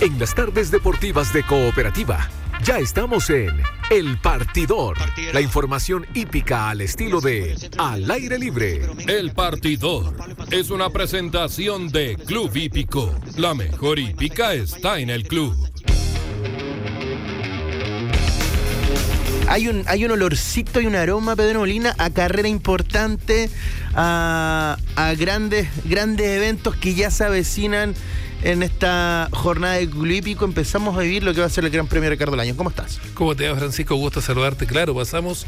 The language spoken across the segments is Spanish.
En las tardes deportivas de Cooperativa, ya estamos en El Partidor. La información hípica al estilo de Al aire libre. El Partidor es una presentación de Club Hípico. La mejor hípica está en el club. Hay un, hay un olorcito y un aroma, Pedro Molina, a carrera importante, a, a grandes, grandes eventos que ya se avecinan en esta jornada de Hípico. Empezamos a vivir lo que va a ser el Gran Premio Ricardo Laño. ¿Cómo estás? ¿Cómo te va, Francisco? Gusto saludarte. Claro, pasamos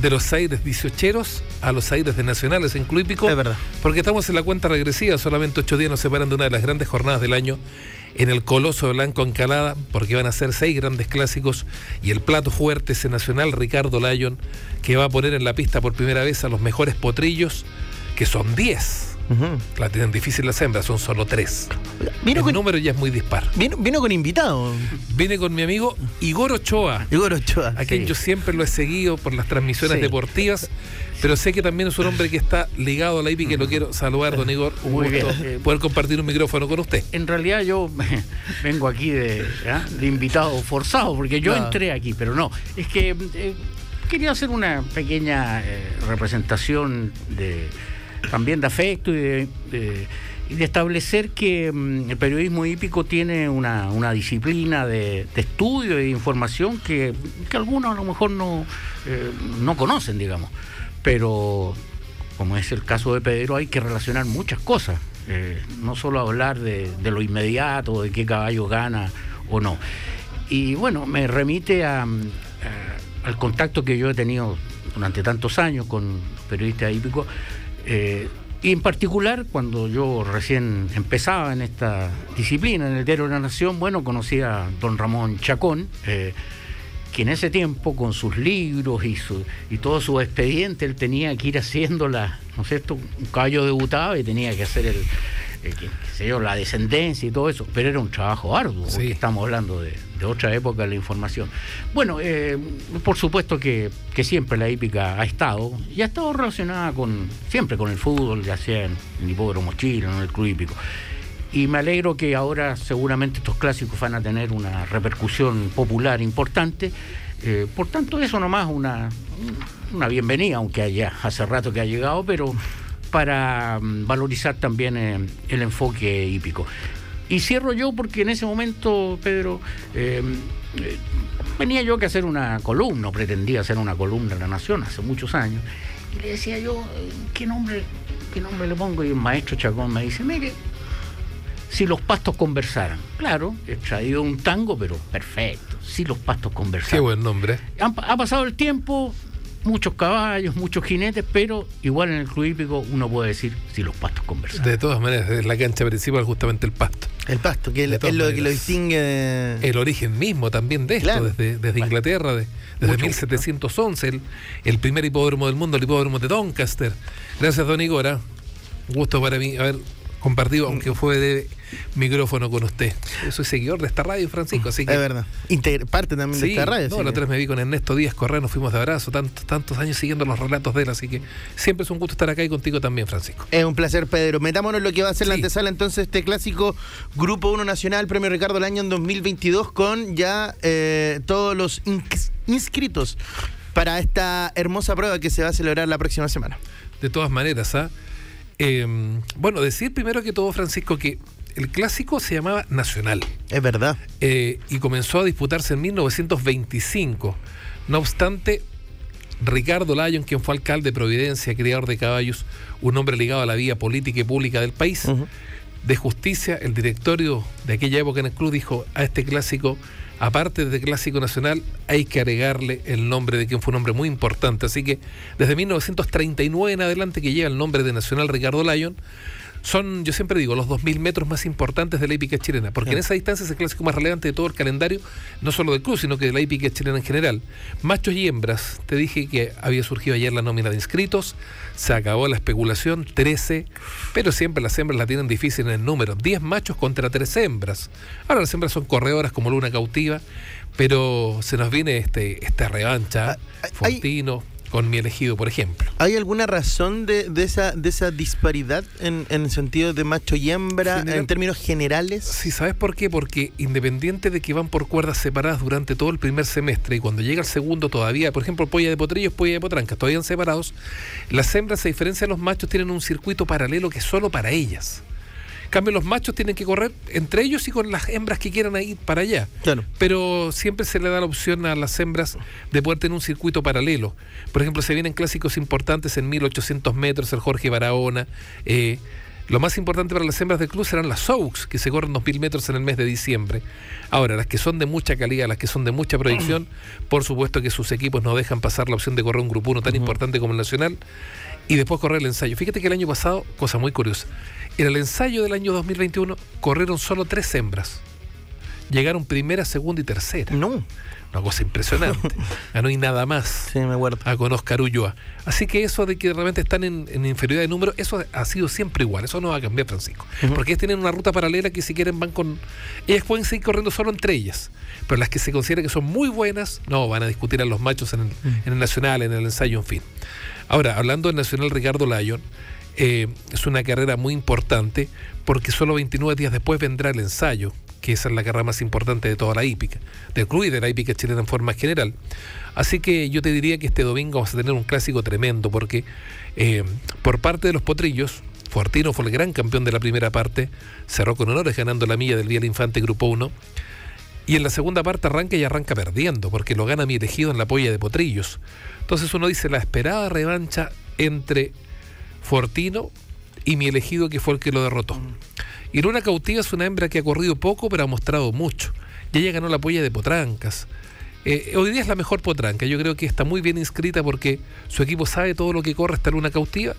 de los aires 18 a los aires de nacionales en Club Hípico. Es verdad. Porque estamos en la cuenta regresiva. Solamente ocho días nos separan de una de las grandes jornadas del año en el Coloso de Blanco Encalada, porque van a ser seis grandes clásicos y el plato fuerte ese nacional Ricardo Lyon, que va a poner en la pista por primera vez a los mejores potrillos, que son 10 la tienen difícil las hembras, son solo tres. Vino el con, número ya es muy dispar. Vino, vino con invitado. Vine con mi amigo Igor Ochoa. Igor Ochoa. A quien yo siempre lo he seguido por las transmisiones Sí. deportivas, pero sé que también es un hombre que está ligado a la IPI que lo quiero saludar, don Igor. Un Muy gusto bien. Poder compartir un micrófono con usted. En realidad yo vengo aquí de, ¿ah? de invitado forzado, porque yo entré aquí, pero no. Es que eh, quería hacer una pequeña eh, representación de también de afecto y de, establecer que mm, el periodismo hípico tiene una, una disciplina de, estudio y información que, que algunos a lo mejor no, eh, no conocen, digamos. Pero como es el caso de Pedro, hay que relacionar muchas cosas. Eh, no solo hablar de, lo inmediato, de qué caballo gana o no. Y bueno, me remite mm, a- al contacto que yo he tenido durante tantos años con periodistas hípicos. Eh, y en particular, cuando yo recién empezaba en esta disciplina, en el Diario de la Nación, bueno, conocí a don Ramón Chacón, eh, que en ese tiempo con sus libros y, su, y todo su expediente él tenía que ir haciendo la, ¿no es cierto? Un caballo debutaba y tenía que hacer el, que- qué sé yo, la descendencia y todo eso, pero era un trabajo arduo, porque Sí. estamos hablando de, de otra época de la información. Bueno, eh, por supuesto que, que siempre la hípica ha estado, y ha estado relacionada con, siempre con el fútbol, ya sea en el hipódromo Chile, en el club hípico. Y me alegro que ahora seguramente estos clásicos van a tener una repercusión popular importante. Eh, por tanto, eso nomás una, una bienvenida, aunque haya hace rato que ha llegado, pero para mm, valorizar también eh, el enfoque hípico. Y cierro yo porque en ese momento, Pedro, eh, eh, venía yo que hacer una columna, o pretendía hacer una columna en La Nación hace muchos años, y le decía yo, eh, ¿qué nombre, qué nombre le pongo? Y el maestro Chacón me dice, mire, si los pastos conversaran. Claro, he traído un tango, pero perfecto. Si los pastos conversaran. Qué buen nombre. Ha pasado el tiempo, muchos caballos, muchos jinetes, pero igual en el club hípico uno puede decir si los pastos conversaran. De todas maneras, es la cancha principal justamente el pasto. El pasto, que es lo que lo distingue de... El origen mismo también de esto, Claro. desde, desde Inglaterra, de- desde Mucho. 1711, el, el primer hipódromo del mundo, el hipódromo de Doncaster. Gracias, don Igora. Un gusto para mí haber compartido, aunque fue de micrófono con usted. Yo soy seguidor de esta radio, Francisco, así que... Es verdad. Integra- parte también de esta radio. no, la otra vez me vi con Ernesto Díaz Correa, nos fuimos de abrazo, tantos, tantos años siguiendo los relatos de él, así que siempre es un gusto estar acá y contigo también, Francisco. Es un placer, Pedro. Metámonos en lo que va a ser la antesala entonces este clásico Grupo 1 Nacional, Premio Ricardo del año en 2022, con ya eh, todos los ins- inscritos para esta hermosa prueba que se va a celebrar la próxima semana. De todas maneras, ¿ah? Eh, bueno, decir primero que todo, Francisco, que el clásico se llamaba Nacional Es verdad. eh, y comenzó a disputarse en 1925. No obstante, Ricardo Lyon, quien fue alcalde de Providencia, criador de caballos, un hombre ligado a la vía política y pública del país. De justicia, el directorio de aquella época en el club dijo a este clásico, aparte de clásico nacional, hay que agregarle el nombre de quien fue un hombre muy importante. Así que desde 1939 en adelante que llega el nombre de Nacional Ricardo Lyon, son, yo siempre digo, los 2.000 metros más importantes de la hípica chilena, porque en esa distancia es el clásico más relevante de todo el calendario, no solo del club, sino que de la hípica chilena en general. Machos y hembras, te dije que había surgido ayer la nómina de inscritos, se acabó la especulación, 13, pero siempre las hembras la tienen difícil en el número, 10 machos contra 13 hembras. Ahora las hembras son corredoras como Luna Cautiva, pero se nos viene este esta revancha, Ah, hay- Fortino, con mi elegido, por ejemplo. ¿Hay alguna razón de, de esa, de esa disparidad en, en el sentido de macho y hembra General- en términos generales? Sí, ¿sabes por qué? Porque independiente de que van por cuerdas separadas durante todo el primer semestre y cuando llega el segundo todavía, por ejemplo, polla de potrillos, polla de potrancas, todavía separados, las hembras, a diferencia de los machos, tienen un circuito paralelo que es solo para ellas. En cambio, los machos tienen que correr entre ellos y con las hembras que quieran ir para allá. Claro. Pero siempre se le da la opción a las hembras de poder tener un circuito paralelo. Por ejemplo, se vienen clásicos importantes en 1800 metros, el Jorge Barahona. eh, lo más importante para las hembras del club serán las Oaks, que se corren 2000 metros en el mes de diciembre. Ahora, las que son de mucha calidad, las que son de mucha proyección, por supuesto que sus equipos no dejan pasar la opción de correr un grupo uno tan importante como el Nacional y después correr el ensayo. Fíjate que el año pasado, cosa muy curiosa, en el ensayo del año 2021 corrieron solo tres hembras. Llegaron primera, segunda y tercera. No. Una cosa impresionante. Ganó y nada más Sí, me acuerdo. a con Oscar Ulloa. Así que eso de que realmente están en, en inferioridad de número, eso ha sido siempre igual. Eso no va a cambiar, Francisco. Porque ellas tienen una ruta paralela que si quieren van con... Ellas pueden seguir corriendo solo entre ellas. Pero las que se consideran que son muy buenas, no, van a discutir a los machos en el, en el Nacional, en el ensayo, en fin. Ahora, hablando del Nacional Ricardo Lyon, eh, es una carrera muy importante porque solo 29 días después vendrá el ensayo, que esa es la carrera más importante de toda la hípica, del club y de la hípica chilena en forma general. Así que yo te diría que este domingo vamos a tener un clásico tremendo porque eh, por parte de los potrillos, Fortino fue el gran campeón de la primera parte, cerró con honores ganando la milla del Vía del Infante Grupo 1. Y en la segunda parte arranca y arranca perdiendo, porque lo gana mi elegido en la polla de Potrillos. Entonces uno dice la esperada revancha entre Fortino y mi elegido que fue el que lo derrotó. Y Luna Cautiva es una hembra que ha corrido poco, pero ha mostrado mucho. Y ella ganó la polla de Potrancas. Eh, hoy día es la mejor potranca. Yo creo que está muy bien inscrita porque su equipo sabe todo lo que corre esta Luna Cautiva.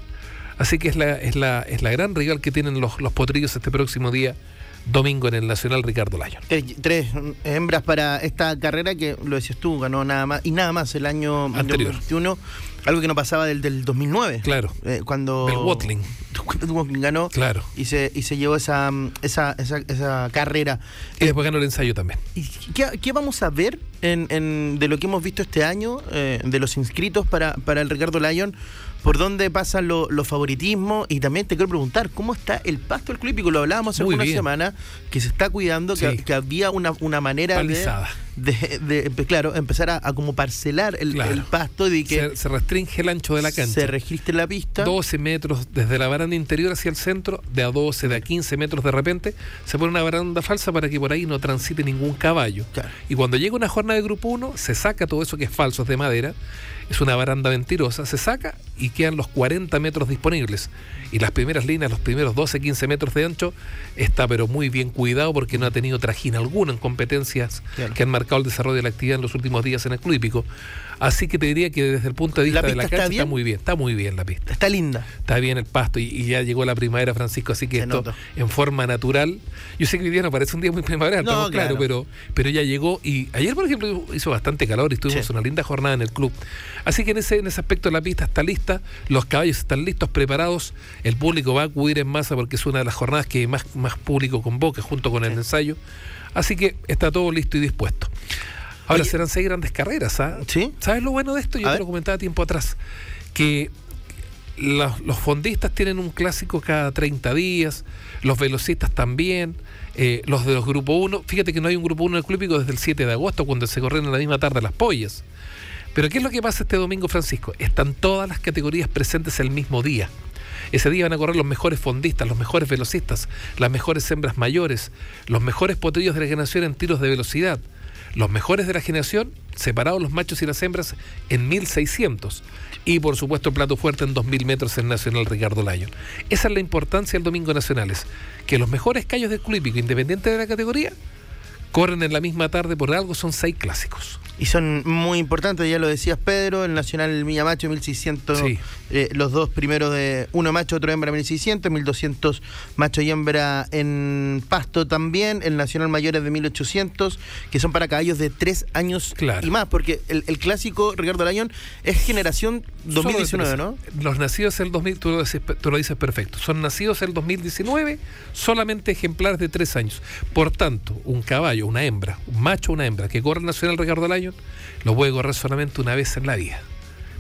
Así que es la, es la, es la gran rival que tienen los, los potrillos este próximo día, domingo, en el Nacional Ricardo Lyon. Tres, tres hembras para esta carrera que, lo decías tú, ganó nada más y nada más el año Anterior. 2021, algo que no pasaba del, del 2009. Claro. Eh, cuando Watling. el Watling ganó Claro. y se, y se llevó esa, esa, esa, esa carrera. Y después ganó el ensayo también. ¿Y qué, qué vamos a ver en, en- de lo que hemos visto este año, eh, de los inscritos para, para el Ricardo Lyon? ¿Por dónde pasan lo- los favoritismos? Y también te quiero preguntar, ¿cómo está el pasto del club? Lo hablábamos hace bien. semanas, que se está cuidando, que, Sí. que había una, una manera de, Palizada. de, claro, empezar a, a como parcelar el, Claro. el pasto y que Se, se restringe el ancho de la cancha. se registre la pista. 12 metros desde la baranda interior hacia el centro, de a 12, de a 15 metros de repente, se pone una baranda falsa para que por ahí no transite ningún caballo. Claro. Y cuando llega una jornada de grupo 1, se saca todo eso que es falso, es de madera, es una baranda mentirosa, se saca y quedan los 40 metros disponibles. Y las primeras líneas, los primeros 12, 15 metros de ancho, está pero muy bien cuidado porque no ha tenido trajín alguna en competencias Claro. que han marcado el desarrollo de la actividad en los últimos días en el club hípico. Así que te diría que desde el punto de ¿La vista de la está cancha está muy bien, está muy bien la pista Está linda. está bien el pasto y, y ya llegó la primavera, Francisco, así que Se esto nota. en forma natural. Yo sé que hoy día no parece un día muy primaveral, No, estamos claro, pero, pero ya llegó y ayer, por ejemplo, hizo bastante calor y tuvimos Sí. una linda jornada en el club. Así que en ese, en ese aspecto la pista está lista, los caballos están listos, preparados, el público va a acudir en masa porque es una de las jornadas que más, más público convoca junto con el ensayo. Así que está todo listo y dispuesto. Ahora Oye. serán seis grandes carreras, ¿ah? ¿Sí? ¿Sabes lo bueno de esto? Yo A te ver. lo comentaba tiempo atrás, que los, los fondistas tienen un clásico cada 30 días, los velocistas también, eh, los de los grupo 1, fíjate que no hay un grupo 1 en el club desde el 7 de agosto, cuando se corren en la misma tarde las pollas. Pero ¿qué es lo que pasa este domingo, Francisco? Están todas las categorías presentes el mismo día. Ese día van a correr los mejores fondistas, los mejores velocistas, las mejores hembras mayores, los mejores potrillos de la generación en tiros de velocidad, los mejores de la generación, separados los machos y las hembras en 1600. Y por supuesto, plato fuerte en 2000 metros en Nacional Ricardo Lyon. Esa es la importancia del Domingo Nacionales. Que los mejores callos del club independiente de la categoría, corren en la misma tarde por algo, son seis clásicos. Y son muy importantes, ya lo decías Pedro, el Nacional Milla Macho 1600, Sí. eh, los dos primeros de uno macho, otro hembra 1600, 1200 macho y hembra en Pasto también, el Nacional Mayor es de 1800, que son para caballos de tres años Claro. y más, porque el, el clásico Ricardo Layón es generación Solo de 2019, tres. ¿no? Los nacidos el 2000, tú lo, dices, tú lo dices perfecto, son nacidos el 2019, solamente ejemplares de tres años. Por tanto, un caballo, una hembra, un macho, una hembra que corre el Nacional Ricardo Lyon, lo puede correr solamente una vez en la vida.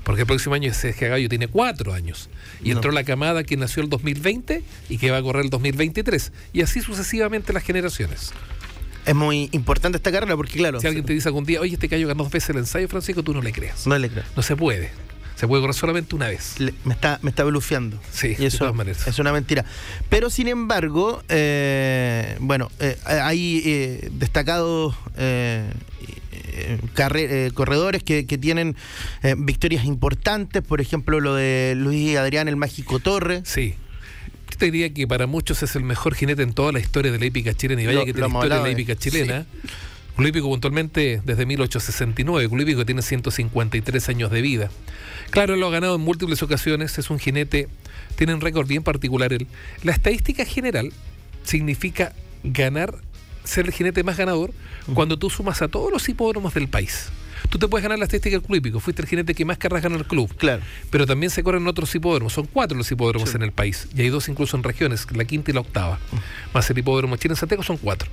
Porque el próximo año ese caballo tiene cuatro años. Y entró la camada que nació el 2020 y que va a correr el 2023. Y así sucesivamente las generaciones. Es muy importante esta carrera porque, claro. Si alguien te dice algún día, oye, este caballo ganó dos veces el ensayo, Francisco, tú no le creas. No le creas. No se puede. Se puede correr solamente una vez. Le- me está, me está blufeando. Sí, y de eso todas maneras. es una mentira. Pero sin embargo, eh, bueno, eh, hay eh, destacados eh, eh, eh, corredores que, que tienen victorias importantes. Por ejemplo, lo de Luis Adrián, el Mágico Torre. Sí. Yo te diría que para muchos es el mejor jinete en toda la historia de la hípica chilena. Y vaya Lo- que tiene historia de la de- hípica chilena. Hípico puntualmente desde 1869. Un hípico tiene 153 años de vida. Claro, él lo ha ganado en múltiples ocasiones. Es un jinete, tiene un récord bien particular. Él. La estadística general significa ganar, ser el jinete más ganador cuando tú sumas a todos los hipódromos del país. Tú te puedes ganar la estadística del club hípico. Fuiste el jinete que más carreras ganó en el club. Claro. Pero también se corren otros hipódromos. Son cuatro los hipódromos Sí. en el país. Y hay dos incluso en regiones, la quinta y la octava. Más el hipódromo Chile en Santiago son cuatro.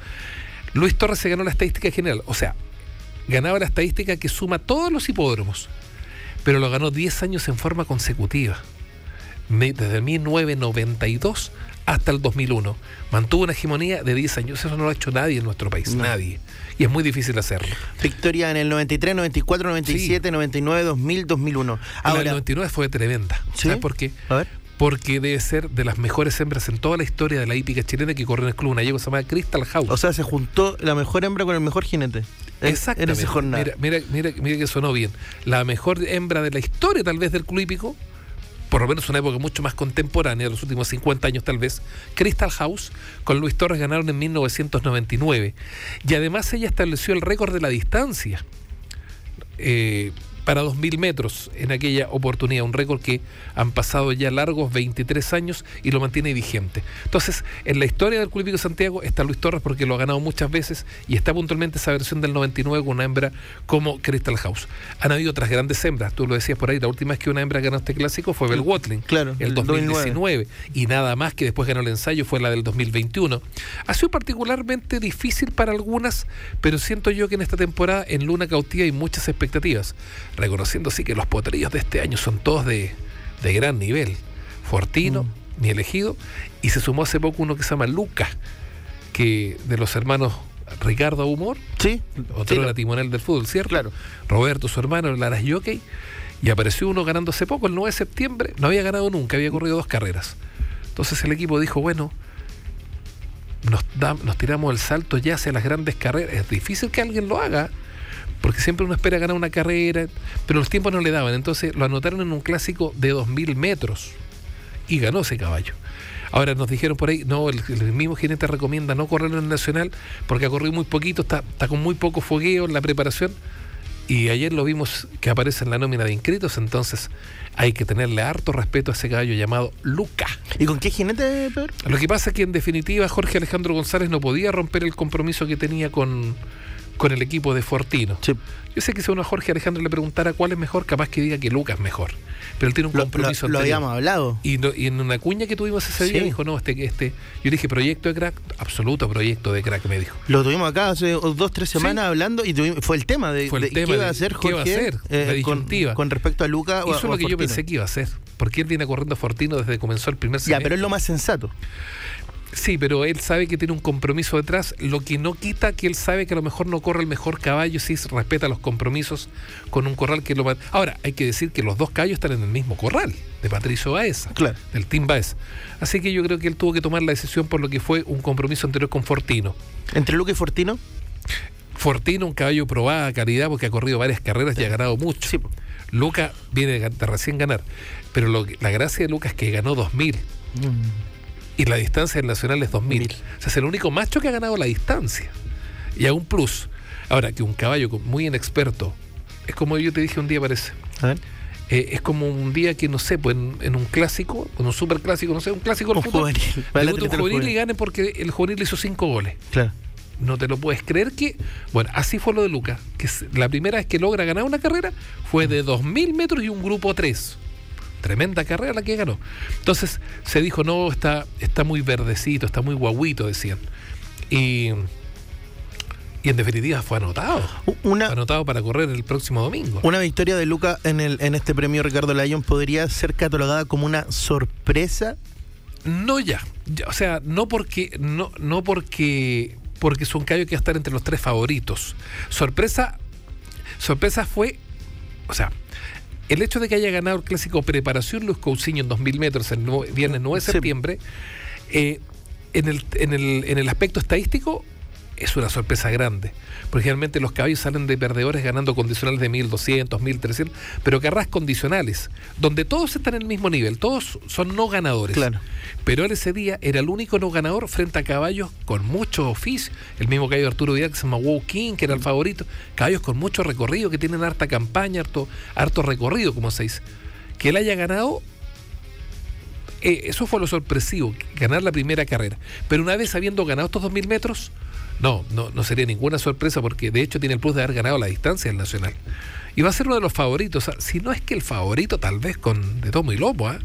Luis Torres se ganó la estadística general. O sea, ganaba la estadística que suma todos los hipódromos. Pero lo ganó 10 años en forma consecutiva. Desde 1992 hasta el 2001. Mantuvo una hegemonía de 10 años. Eso no lo ha hecho nadie en nuestro país. No. Nadie. Y es muy difícil hacerlo. Victoria en el 93, 94, 97, 99, 2000, 2001. Ahora, la Ahora, del 99 fue tremenda. ¿Sí? ¿Sabes por qué? a ver. Porque debe ser de las mejores hembras en toda la historia de la hípica chilena que corre en el club una yegua que se llama Crystal House. O sea, se juntó la mejor hembra con el mejor jinete. En, en Exactamente. esa jornada. Mira, mira, mira, mira que sonó bien. La mejor hembra de la historia, tal vez, del club hípico, por lo menos una época mucho más contemporánea, de los últimos 50 años tal vez, Crystal House, con Luis Torres ganaron en 1999. Y además ella estableció el récord de la distancia. eh, para 2.000 metros en aquella oportunidad, un récord que han pasado ya largos 23 años y lo mantiene vigente. Entonces, en la historia del Club Hípico Santiago está Luis Torres porque lo ha ganado muchas veces y está puntualmente esa versión del 99 con una hembra como Crystal House. Han habido otras grandes hembras, tú lo decías por ahí, la última vez que una hembra ganó este clásico fue Bell Watling, Claro, el el 2019, y nada más que después ganó el ensayo fue la del 2021. Ha sido particularmente difícil para algunas, pero siento yo que en esta temporada en Luna Cautiva hay muchas expectativas, reconociendo sí que los potrillos de este año son todos de, de gran nivel. Fortino, Mm. mi elegido, y se sumó hace poco uno que se llama Luca, que de los hermanos Ricardo Humor, Sí, otro sí, era timonel del fútbol, ¿cierto? Claro. Roberto, su hermano, el Aras Jockey, y apareció uno ganando hace poco, el 9 de septiembre, no había ganado nunca, había corrido dos carreras. Entonces el equipo dijo, bueno, nos, da- nos tiramos el salto ya hacia las grandes carreras. Es difícil que alguien lo haga, porque siempre uno espera ganar una carrera, pero los tiempos no le daban. Entonces lo anotaron en un clásico de 2.000 metros y ganó ese caballo. Ahora nos dijeron por ahí, no, el, el mismo jinete recomienda no correr en el Nacional porque ha corrido muy poquito, está, está con muy poco fogueo en la preparación. Y ayer lo vimos que aparece en la nómina de inscritos, entonces hay que tenerle harto respeto a ese caballo llamado Luca. ¿Y con qué jinete, Pedro? Lo que pasa es que en definitiva Jorge Alejandro González no podía romper el compromiso que tenía con, con el equipo de Fortino. Sí. Yo sé que si uno a Jorge Alejandro le preguntara cuál es mejor, capaz que diga que Lucas es mejor. Pero él tiene un Lo, compromiso lo habíamos hablado. Y, no- y en una cuña que tuvimos ese día Sí. dijo, no, este, este, yo dije, proyecto de crack, absoluto proyecto de crack, me dijo. Lo tuvimos acá hace dos, tres semanas hablando y tuvimos- fue el tema de, Fue el de tema qué iba a hacer qué Jorge iba a hacer, eh, con, respecto a Luca o, Eso es lo a que yo pensé que iba a hacer, porque él viene corriendo Fortino desde que comenzó el primer Ya, semestre. pero es lo más sensato. Sí, pero él sabe que tiene un compromiso detrás, lo que no quita que él sabe que a lo mejor no corre el mejor caballo si respeta los compromisos con un corral que lo va... Ahora, hay que decir que los dos caballos están en el mismo corral, de Patricio Baeza, Claro. del Team Baez. Así que yo creo que él tuvo que tomar la decisión por lo que fue un compromiso anterior con Fortino. Entre Luca y Fortino. Fortino, un caballo probada calidad porque ha corrido varias carreras y ha ganado mucho. Sí. Luca viene de, recién ganar, pero lo la gracia de Luca es que ganó 2000 y la distancia del nacional es 2000. Mil. O sea, es el único macho que ha ganado la distancia. Y a un plus. Ahora, que un caballo muy inexperto, es como yo te dije un día, parece. A ver. eh, es como un día que, no sé, pues en, en un clásico, en un super clásico, no sé, un clásico del fútbol, juvenil. Un juvenil y gane porque el juvenil hizo cinco goles. Claro. No te lo puedes creer que. Bueno, así fue lo de Lucas. Que la primera vez que logra ganar una carrera fue de 2.000 metros y un grupo 3. Tremenda carrera la que ganó. Entonces se dijo, no, está, está muy verdecito, está muy guaguito, decían. Y, y en definitiva fue anotado. Una, Fue anotado para correr el próximo domingo. una victoria de Luca en, el, en este premio Ricardo Lyon podría ser catalogada como una sorpresa. No ya. O sea, no porque, no, no porque, porque es un caballo que va a estar entre los tres favoritos. Sorpresa, sorpresa fue, o sea, el hecho de que haya ganado el clásico preparación Luis Cousiño en 2000 metros el viernes 9 de septiembre, eh, en, el, en, el, en el aspecto estadístico es una sorpresa grande. Porque generalmente los caballos salen de perdedores ganando condicionales de 1200, 1300, pero carreras condicionales, donde todos están en el mismo nivel, todos son no ganadores. Claro. Pero él ese día era el único no ganador frente a caballos con mucho oficio. El mismo caballo de Arturo Vidal que se llama Wow King, que era el favorito. Caballos con mucho recorrido, que tienen harta campaña, harto, harto recorrido, como se dice. Que él haya ganado, eh, eso fue lo sorpresivo, ganar la primera carrera. Pero una vez habiendo ganado estos 2.000 metros, no, no, no sería ninguna sorpresa porque de hecho tiene el plus de haber ganado la distancia del Nacional. Y va a ser uno de los favoritos, si no es que el favorito tal vez con de tomo y lomo, ¿ah?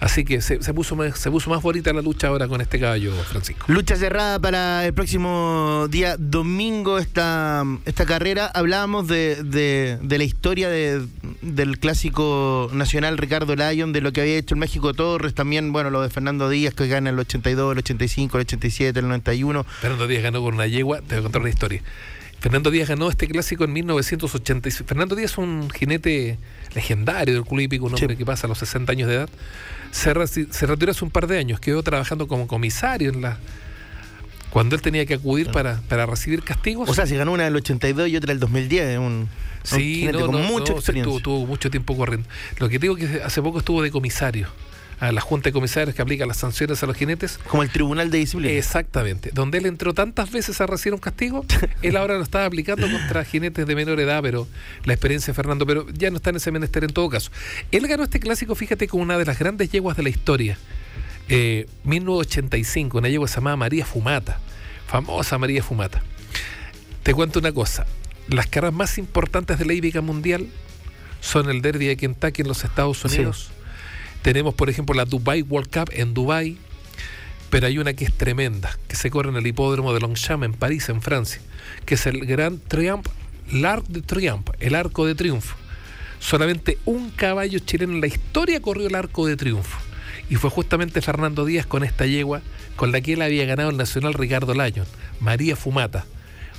Así que se, se puso más, se puso más bonita la lucha ahora con este caballo, Francisco. Lucha cerrada para el próximo día domingo esta, esta carrera. Hablábamos de, de- de la historia de- del clásico nacional Ricardo Lyon, de lo que había hecho el México Torres, también, bueno, lo de Fernando Díaz que gana el 82, el 85, el 87, el 91. Fernando Díaz ganó con una yegua, te voy a contar una historia. Fernando Díaz ganó este clásico en 1986. Fernando Díaz es un jinete legendario del club hípico, un hombre Sí. que pasa a los 60 años de edad. Se, se retiró hace un par de años, quedó trabajando como comisario en la cuando él tenía que acudir para, para recibir castigos. O sea, se ganó una del 82 y otra del 2010, un, un sí, jinete no, con no, mucha no, sí, experiencia. tuvo, tuvo mucho tiempo corriendo. Lo que digo es que hace poco estuvo de comisario a la Junta de Comisarios que aplica las sanciones a los jinetes. Como el Tribunal de Disciplina. Exactamente. Donde él entró tantas veces a recibir un castigo, él ahora lo estaba aplicando contra jinetes de menor edad, pero la experiencia de Fernando, pero ya no está en ese menester en todo caso. Él ganó este clásico, fíjate, con una de las grandes yeguas de la historia. Eh, 1985, una yegua llamada María Fumata. Famosa María Fumata. Te cuento una cosa. Las caras más importantes de la hípica mundial son el Derby de Kentucky en los Estados. Unidos. Tenemos, por ejemplo, la Dubai World Cup en Dubai, pero hay una que es tremenda, que se corre en el hipódromo de Longchamp en París, en Francia, que es el Grand Triumph, l'Arc de Triomphe, el Arco de Triunfo. Solamente un caballo chileno en la historia corrió el Arco de Triunfo. Y fue justamente Fernando Díaz con esta yegua con la que él había ganado el Nacional Ricardo Lyon, María Fumata.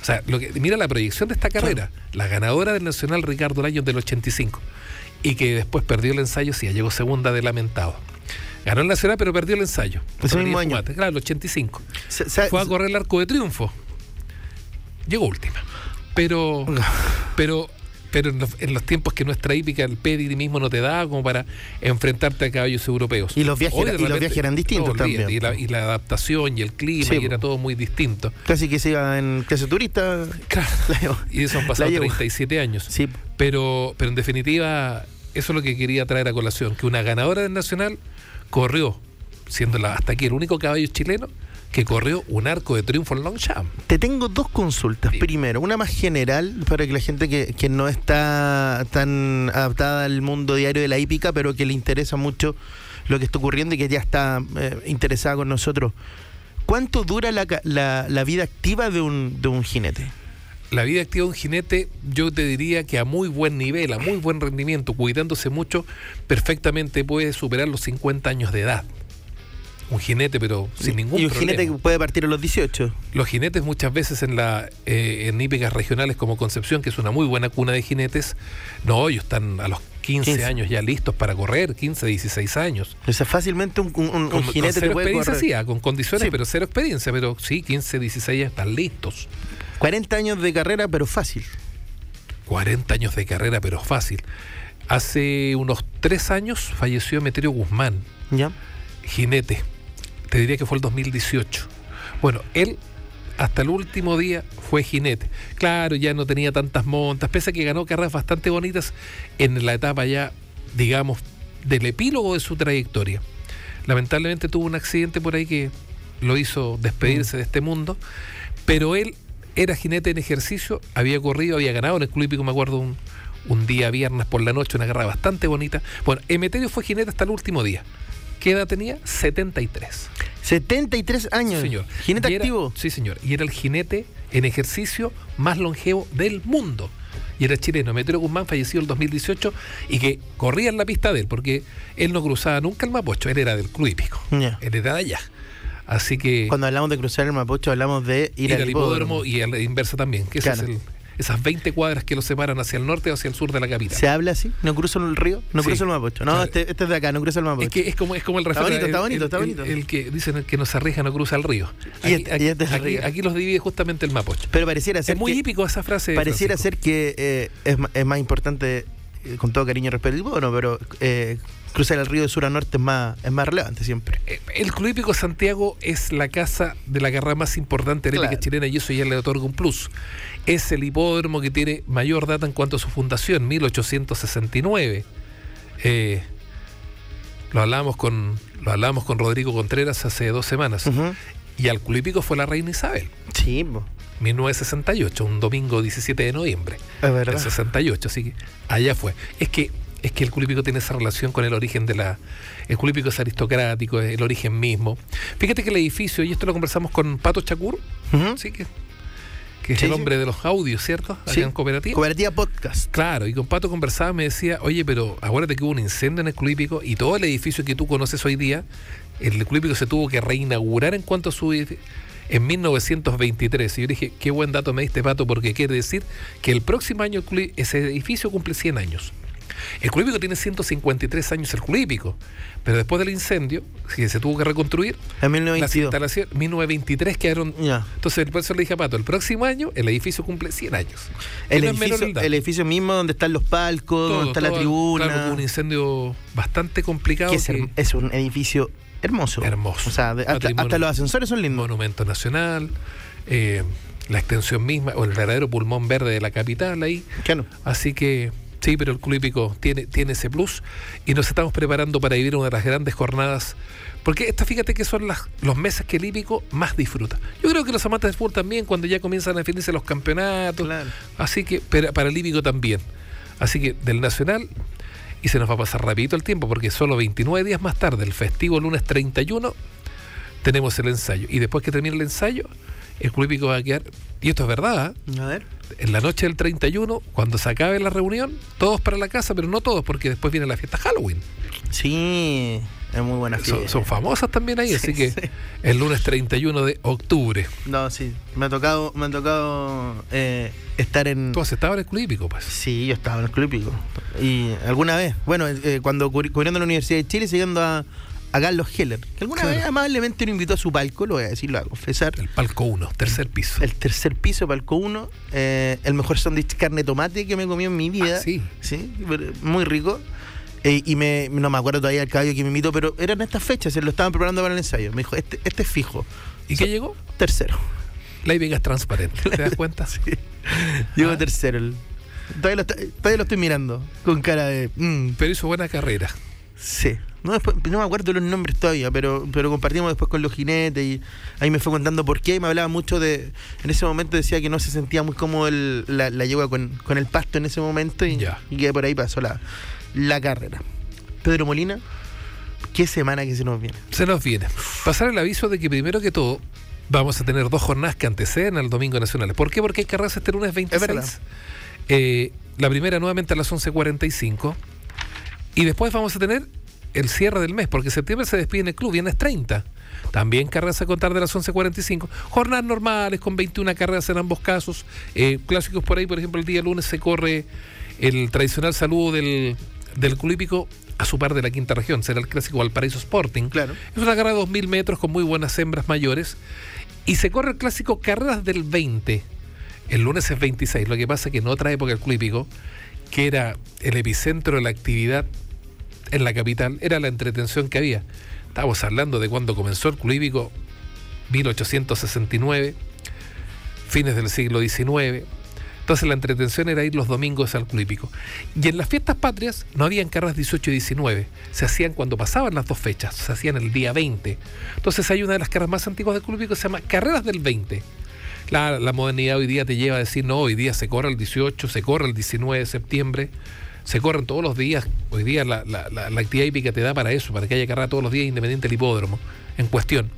O sea, lo que, mira la proyección de esta carrera, la ganadora del Nacional Ricardo Lyon del 85 y que después perdió el ensayo, sí, llegó segunda de lamentado. Ganó el Nacional, pero perdió el ensayo. Ese mismo año. Claro, el 85. Se- se- Fue a correr el arco de triunfo. Llegó última. Pero, pero, pero en los, en los tiempos que nuestra hípica, el pedigree mismo no te da como para enfrentarte a caballos europeos. Y los viajes Hoy, los viajes eran distintos también. Y la, y la adaptación y el clima, Sí, y era todo muy distinto. Casi que se iba en clase turista. Claro. La. Y eso han pasado La llevo. 37 años. Sí. Pero, pero en definitiva, eso es lo que quería traer a colación, que una ganadora del Nacional corrió, siendo la, hasta aquí el único caballo chileno que corrió un arco de triunfo en Longchamp. Te tengo dos consultas. Sí. Primero, una más general para que la gente que, que no está tan adaptada al mundo diario de la hípica, pero que le interesa mucho lo que está ocurriendo y que ya está eh, interesada con nosotros. ¿Cuánto dura la- la vida activa de un, de un jinete? La vida activa de un jinete, yo te diría que a muy buen nivel, a muy buen rendimiento, cuidándose mucho, perfectamente puede superar los 50 años de edad. Un jinete, pero sin ningún y un problema. jinete que puede partir a los 18. Los jinetes muchas veces en la eh, en hípicas regionales como Concepción, que es una muy buena cuna de jinetes, no, ellos están a los 15, 15. años ya listos para correr, 15, 16 años. O sea, fácilmente un, un- un Con, con jinete cero que puede experiencia, correr. sí, ah, con condiciones, Sí. pero cero experiencia, pero sí, 15, 16 años están listos. 40 años de carrera, pero fácil. 40 años de carrera, pero fácil. Hace unos 3 años falleció Emeterio Guzmán, ¿Ya? jinete. Te diría que fue el 2018. Bueno, él hasta el último día fue jinete. Claro, ya no tenía tantas montas, pese a que ganó carreras bastante bonitas en la etapa ya, digamos, del epílogo de su trayectoria. Lamentablemente tuvo un accidente por ahí que lo hizo despedirse de este mundo, pero él era jinete en ejercicio, había corrido, había ganado en el Club Hípico, me acuerdo, un, un día viernes por la noche, una carrera bastante bonita. Bueno, Emeterio fue jinete hasta el último día. ¿Qué edad tenía? 73. 73 años. Sí, señor. Jinete era- activo. Sí, señor. Y era el jinete en ejercicio más longevo del mundo. Y era chileno, Metero Guzmán, fallecido el 2018, y que corría en la pista de él, porque él no cruzaba nunca el Mapocho, él era del Club Hípico. Él era de allá. Así que Cuando hablamos de cruzar el Mapocho, hablamos de ir, ir al al hipódromo. hipódromo y a la inversa también, que ese Claro. es el- esas 20 cuadras que lo separan hacia el norte o hacia el sur de la capital. ¿Se habla así? ¿No cruzo el río? No Sí. cruzo el Mapocho. No, Claro. este, este es de acá, no cruzo el Mapocho. Es que es como, es como el Está refrán, bonito, está bonito, el- está el- bonito. El, que dicen que no se arriesga no cruza el río. Y Aquí, y aquí- este es el aquí- río. aquí los divide justamente el Mapocho. Pero pareciera ser Es muy que, hípico esa frase. pareciera Francisco. ser que eh, es, más importante, eh, con todo cariño y respeto, hipódromo, pero eh, cruzar el río de sur a norte es más, es más relevante siempre. Eh, El Club Hípico Santiago es la casa de la carrera más importante de la Claro. chilena y eso ya le otorga un plus. Es el hipódromo que tiene mayor data en cuanto a su fundación, 1869. Eh, lo hablamos con lo hablamos con Rodrigo Contreras hace dos semanas. Y al Club Hípico fue la reina Isabel, Sí, po. 1968, un domingo 17 de noviembre. es verdad. 68, así que allá fue. Es que es que el culípico tiene esa relación con el origen de la el culípico es aristocrático, es el origen mismo. Fíjate que el edificio, y esto lo conversamos con Pato Chacur. ¿sí? que, que es Sí, el sí. hombre de los audios, ¿cierto? Acá Sí. en cooperativa. Cooperativa Podcast. Claro, y con Pato conversaba, me decía, oye, pero acuérdate que hubo un incendio en el Club y todo el edificio que tú conoces hoy día, el Club se tuvo que reinaugurar en cuanto a su en 1923. Y yo dije, qué buen dato me diste, Pato, porque quiere decir que el próximo año ese edificio cumple 100 años. El Club Hípico tiene 153 años el Club Hípico, pero después del incendio, que se tuvo que reconstruir, En las 1922. instalaciones, 1923 quedaron... Entonces, por eso le dije a Pato, el próximo año el edificio cumple 100 años. El no edificio, el el mismo donde están los palcos, donde está la tribuna. Claro, un incendio bastante complicado. que es, que- her- es un edificio hermoso. Hermoso. O sea, de- hasta, Patrimonio. hasta los ascensores son lindos. monumento nacional, eh, la extensión misma, o el verdadero pulmón verde de la capital ahí. Claro. Así que sí, pero el Club Hípico tiene, tiene ese plus y nos estamos preparando para vivir una de las grandes jornadas. Porque esta, fíjate que son las, los meses que el hípico más disfruta. Yo creo que los amantes del fútbol también, cuando ya comienzan a definirse los campeonatos. Claro. Así que, pero para el hípico también. Así que del Nacional, y se nos va a pasar rapidito el tiempo, porque solo 29 días más tarde, el festivo lunes 31, tenemos el ensayo. Y después que termine el ensayo, el Club Hípico va a quedar, y esto es verdad, ¿eh? A ver. en la noche del 31, cuando se acabe la reunión, todos para la casa, pero no todos, porque después viene la fiesta Halloween. Sí, es muy buena fiesta. Son, son famosas también ahí, así Sí, que sí. el lunes 31 de octubre. No, sí. Me ha tocado, me ha tocado eh, estar en. Tú has estado en el Club Hípico, pues. Sí, yo estaba en el Club Hípico. Y alguna vez, bueno, eh, cuando cubri- cubriendo la Universidad de Chile, siguiendo a, a Carlos Heller, que alguna Claro. vez amablemente lo invitó a su palco, lo voy a decir, lo voy a confesar. El palco 1, tercer piso. El tercer piso, palco 1, el mejor sándwich carne tomate que me comí en mi vida. Ah, sí. Sí, muy rico. Eh, y me, no me acuerdo todavía el caballo que me invitó, pero eran estas fechas, se lo estaban preparando para el ensayo. Me dijo, este, este es fijo. ¿Y qué llegó? Tercero. La es transparente, ¿te das cuenta? Llegó Ah. tercero. el- Todavía lo, está- todavía lo estoy mirando con cara de... mm, Pero hizo buena carrera. sí. No, después- no me acuerdo los nombres todavía, pero, pero compartimos después con los jinetes y ahí me fue contando por qué y me hablaba mucho de... En ese momento decía que no se sentía muy cómodo el- la, la yegua con, con el pasto en ese momento y, Ya. y que por ahí pasó la, la carrera. Pedro Molina, qué semana que se nos viene. Se nos viene. Pasar el aviso de que primero que todo vamos a tener dos jornadas que anteceden al Domingo Nacional. ¿Por qué? Porque hay carreras este lunes 26. verdad. Eh, la primera nuevamente a las 11.45. Y después vamos a tener el cierre del mes, porque septiembre se despide en el club, viernes 30. También carreras a contar de las 11.45. Jornadas normales con 21 carreras en ambos casos. Eh, clásicos por ahí, por ejemplo, el día lunes se corre el tradicional saludo del, del a su par de la quinta región. Será el clásico Valparaíso Sporting. Claro. Es una carrera de 2.000 metros con muy buenas hembras mayores. Y se corre el clásico Carreras del 20. El lunes es 26. Lo que pasa es que en otra época el Club Hípico, que era el epicentro de la actividad en la capital, era la entretención que había. Estábamos hablando de cuando comenzó el Club Hípico, 1869, fines del siglo XIX. Entonces la entretención era ir los domingos al Club. Y en las fiestas patrias no habían carreras 18 y 19. Se hacían cuando pasaban las dos fechas. Se hacían el día 20. Entonces hay una de las carreras más antiguas del Club que se llama Carreras del 20. La, la modernidad hoy día te lleva a decir, no, hoy día se corre el 18, se corre el 19 de septiembre, se corren todos los días. Hoy día la, la- la- la actividad hípica te da para eso, para que haya carrera todos los días independiente del hipódromo en cuestión.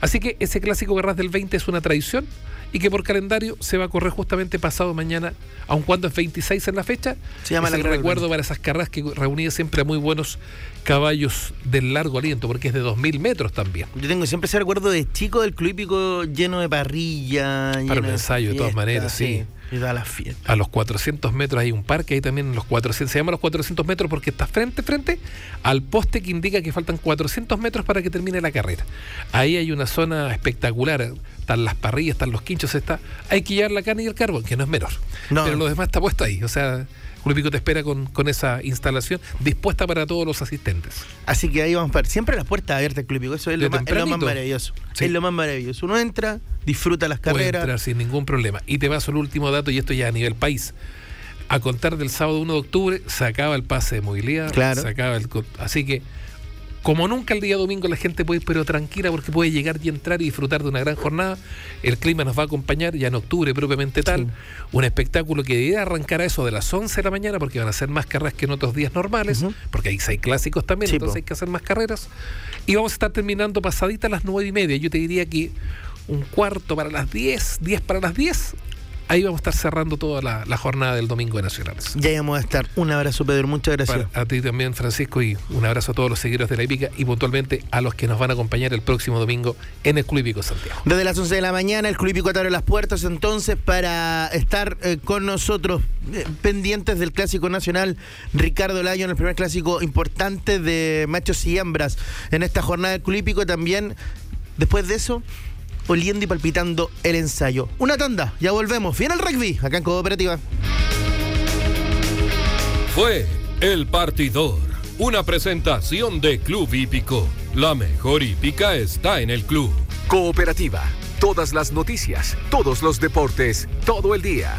Así que ese clásico Garras del 20 es una tradición y que por calendario se va a correr justamente pasado mañana, aun cuando es 26 en la fecha. Se llama es la el recuerdo para esas carreras que reunía siempre a muy buenos caballos del largo aliento, porque es de 2.000 metros también. Yo tengo siempre ese recuerdo de chico del club hípico lleno de parrilla. Para un ensayo, de todas maneras, sí. Y todas las fiestas. A los 400 metros hay un parque, ahí también los 400, se llama los 400 metros porque está frente, frente al poste que indica que faltan 400 metros para que termine la carrera. Ahí hay una zona espectacular, están las parrillas, están los quinchos, está, hay que llevar la carne y el carbón, que no es menor. No. Pero lo demás está puesto ahí, o sea, Club te espera con, con esa instalación dispuesta para todos los asistentes. Así que ahí vamos para siempre las puertas abiertas club hípico. Eso es lo, más, es lo más tempranito. maravilloso. Sí. Es lo más maravilloso. Uno entra, disfruta las carreras. entrar sin ningún problema. Y te paso el último dato, y esto ya a nivel país. A contar del sábado 1 de octubre, se acaba el pase de movilidad. Claro. se acaba el así que, como nunca el día domingo, la gente puede ir, pero tranquila, porque puede llegar y entrar y disfrutar de una gran jornada. El clima nos va a acompañar ya en octubre, propiamente tal. Sí. Un espectáculo que debería arrancar a eso de las 11 de la mañana, porque van a ser más carreras que en otros días normales, Ujú. porque ahí hay clásicos también, Sí, entonces po. hay que hacer más carreras. Y vamos a estar terminando pasadita a las 9 y media. Yo te diría que un cuarto para las 10, 10 para las 10. Ahí vamos a estar cerrando toda la, la jornada del domingo de Nacionales. Ya vamos a estar. Un abrazo, Pedro. Muchas gracias. Para- a ti también, Francisco, y un abrazo a todos los seguidores de la Hípica y puntualmente a los que nos van a acompañar el próximo domingo en el Club Hípico Santiago. Desde las 11 de la mañana, el Club Hípico te abre las puertas entonces para estar eh, con nosotros eh, pendientes del Clásico Nacional Ricardo Lyon, el primer clásico importante de machos y hembras en esta jornada del Club Hípico. También, después de eso, oliendo y palpitando el ensayo. Una tanda, ya volvemos. Viene el rugby, acá en Cooperativa. Fue El Partidor, una presentación de Club Hípico. La mejor hípica está en el club. Cooperativa. Todas las noticias, todos los deportes, todo el día.